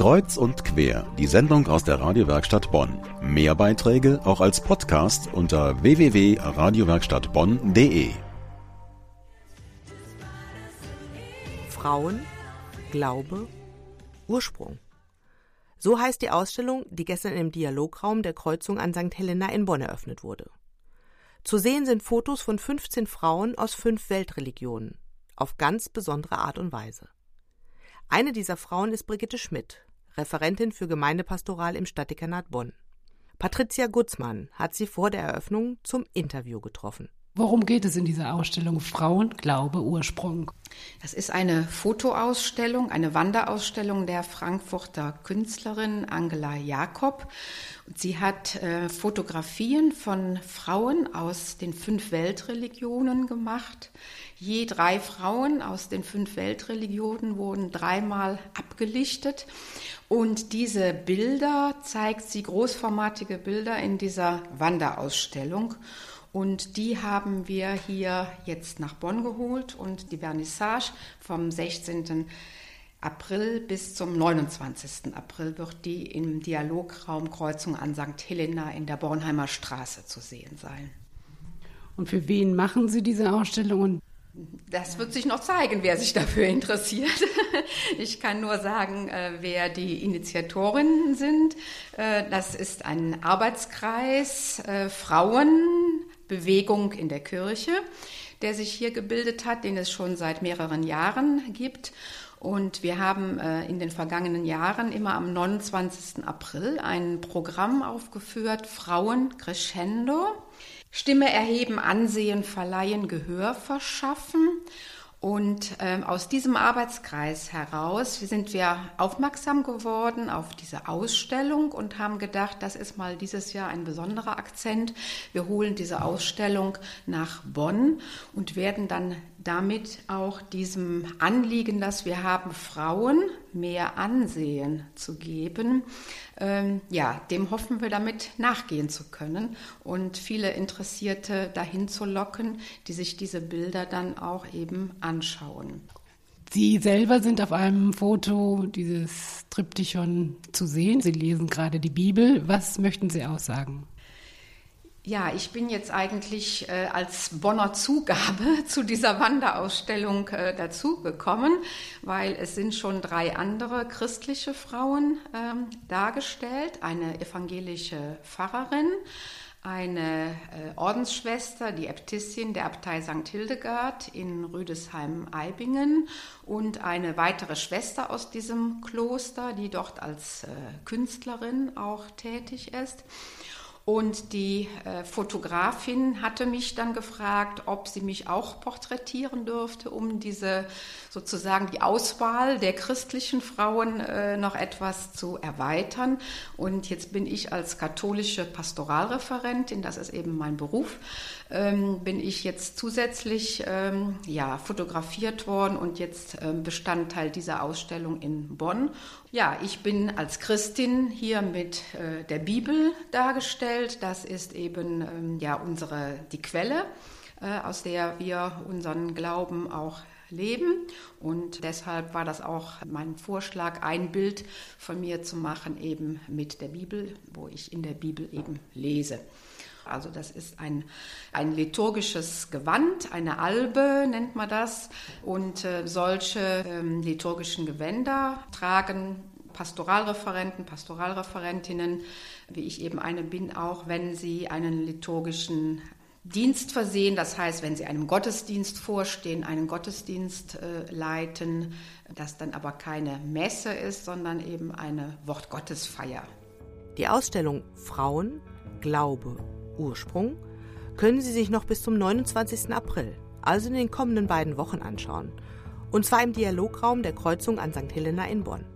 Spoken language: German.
Kreuz und quer, die Sendung aus der Radiowerkstatt Bonn. Mehr Beiträge auch als Podcast unter www.radiowerkstattbonn.de. Frauen, Glaube, Ursprung. So heißt die Ausstellung, die gestern im Dialograum der Kreuzung an St. Helena in Bonn eröffnet wurde. Zu sehen sind Fotos von 15 Frauen aus fünf Weltreligionen, auf ganz besondere Art und Weise. Eine dieser Frauen ist Brigitte Schmidt, Referentin für Gemeindepastoral im Stadtdekanat Bonn. Patricia Gutzmann hat sie vor der Eröffnung zum Interview getroffen. Worum geht es in dieser Ausstellung Frauen, Glaube, Ursprung? Das ist eine Fotoausstellung, eine Wanderausstellung der Frankfurter Künstlerin Angela Jakob. Sie hat äh, Fotografien von Frauen aus den fünf Weltreligionen gemacht. Je drei Frauen aus den fünf Weltreligionen wurden dreimal abgelichtet. Und diese Bilder zeigt sie großformatige Bilder in dieser Wanderausstellung. Und die haben wir hier jetzt nach Bonn geholt und die Vernissage vom 16. April bis zum 29. April wird die im Dialograum Kreuzung an St. Helena in der Bornheimer Straße zu sehen sein. Und für wen machen Sie diese Ausstellung? Das wird sich noch zeigen, wer sich dafür interessiert. Ich kann nur sagen, äh, wer die Initiatorinnen sind. Äh, das ist ein Arbeitskreis äh, Frauen Bewegung in der Kirche, der sich hier gebildet hat, den es schon seit mehreren Jahren gibt. Und wir haben äh, in den vergangenen Jahren immer am 29. April ein Programm aufgeführt, Frauen Crescendo. Stimme erheben, Ansehen verleihen, Gehör verschaffen. Und ähm, aus diesem Arbeitskreis heraus sind wir aufmerksam geworden auf diese Ausstellung und haben gedacht, das ist mal dieses Jahr ein besonderer Akzent. Wir holen diese Ausstellung nach Bonn und werden dann damit auch diesem Anliegen, das wir haben, Frauen mehr Ansehen zu geben, ähm, ja, dem hoffen wir damit nachgehen zu können und viele Interessierte dahin zu locken, die sich diese Bilder dann auch eben anschauen. Sie selber sind auf einem Foto dieses Triptychon zu sehen. Sie lesen gerade die Bibel. Was möchten Sie aussagen? Ja, ich bin jetzt eigentlich äh, als Bonner Zugabe zu dieser Wanderausstellung äh, dazugekommen, weil es sind schon drei andere christliche Frauen ähm, dargestellt, eine evangelische Pfarrerin, eine äh, Ordensschwester, die Äbtissin der Abtei St. Hildegard in Rüdesheim-Eibingen und eine weitere Schwester aus diesem Kloster, die dort als äh, Künstlerin auch tätig ist. Und die äh, Fotografin hatte mich dann gefragt, ob sie mich auch porträtieren dürfte, um diese sozusagen die Auswahl der christlichen Frauen äh, noch etwas zu erweitern. Und jetzt bin ich als katholische Pastoralreferentin, das ist eben mein Beruf, ähm, bin ich jetzt zusätzlich ähm, ja, fotografiert worden und jetzt ähm, Bestandteil dieser Ausstellung in Bonn. Ja, ich bin als Christin hier mit äh, der Bibel dargestellt. Das ist eben ähm, ja unsere die Quelle, äh, aus der wir unseren Glauben auch leben. Und deshalb war das auch mein Vorschlag, ein Bild von mir zu machen, eben mit der Bibel, wo ich in der Bibel eben lese. Also das ist ein, ein liturgisches Gewand, eine Albe nennt man das. Und äh, solche ähm, liturgischen Gewänder tragen Pastoralreferenten, Pastoralreferentinnen, wie ich eben eine bin, auch wenn sie einen liturgischen Dienst versehen, das heißt, wenn sie einem Gottesdienst vorstehen, einen Gottesdienst äh, leiten, das dann aber keine Messe ist, sondern eben eine Wortgottesfeier. Die Ausstellung Frauen, Glaube, Ursprung können Sie sich noch bis zum 29. April, also in den kommenden beiden Wochen anschauen. Und zwar im Dialograum der Kreuzung an St. Helena in Bonn.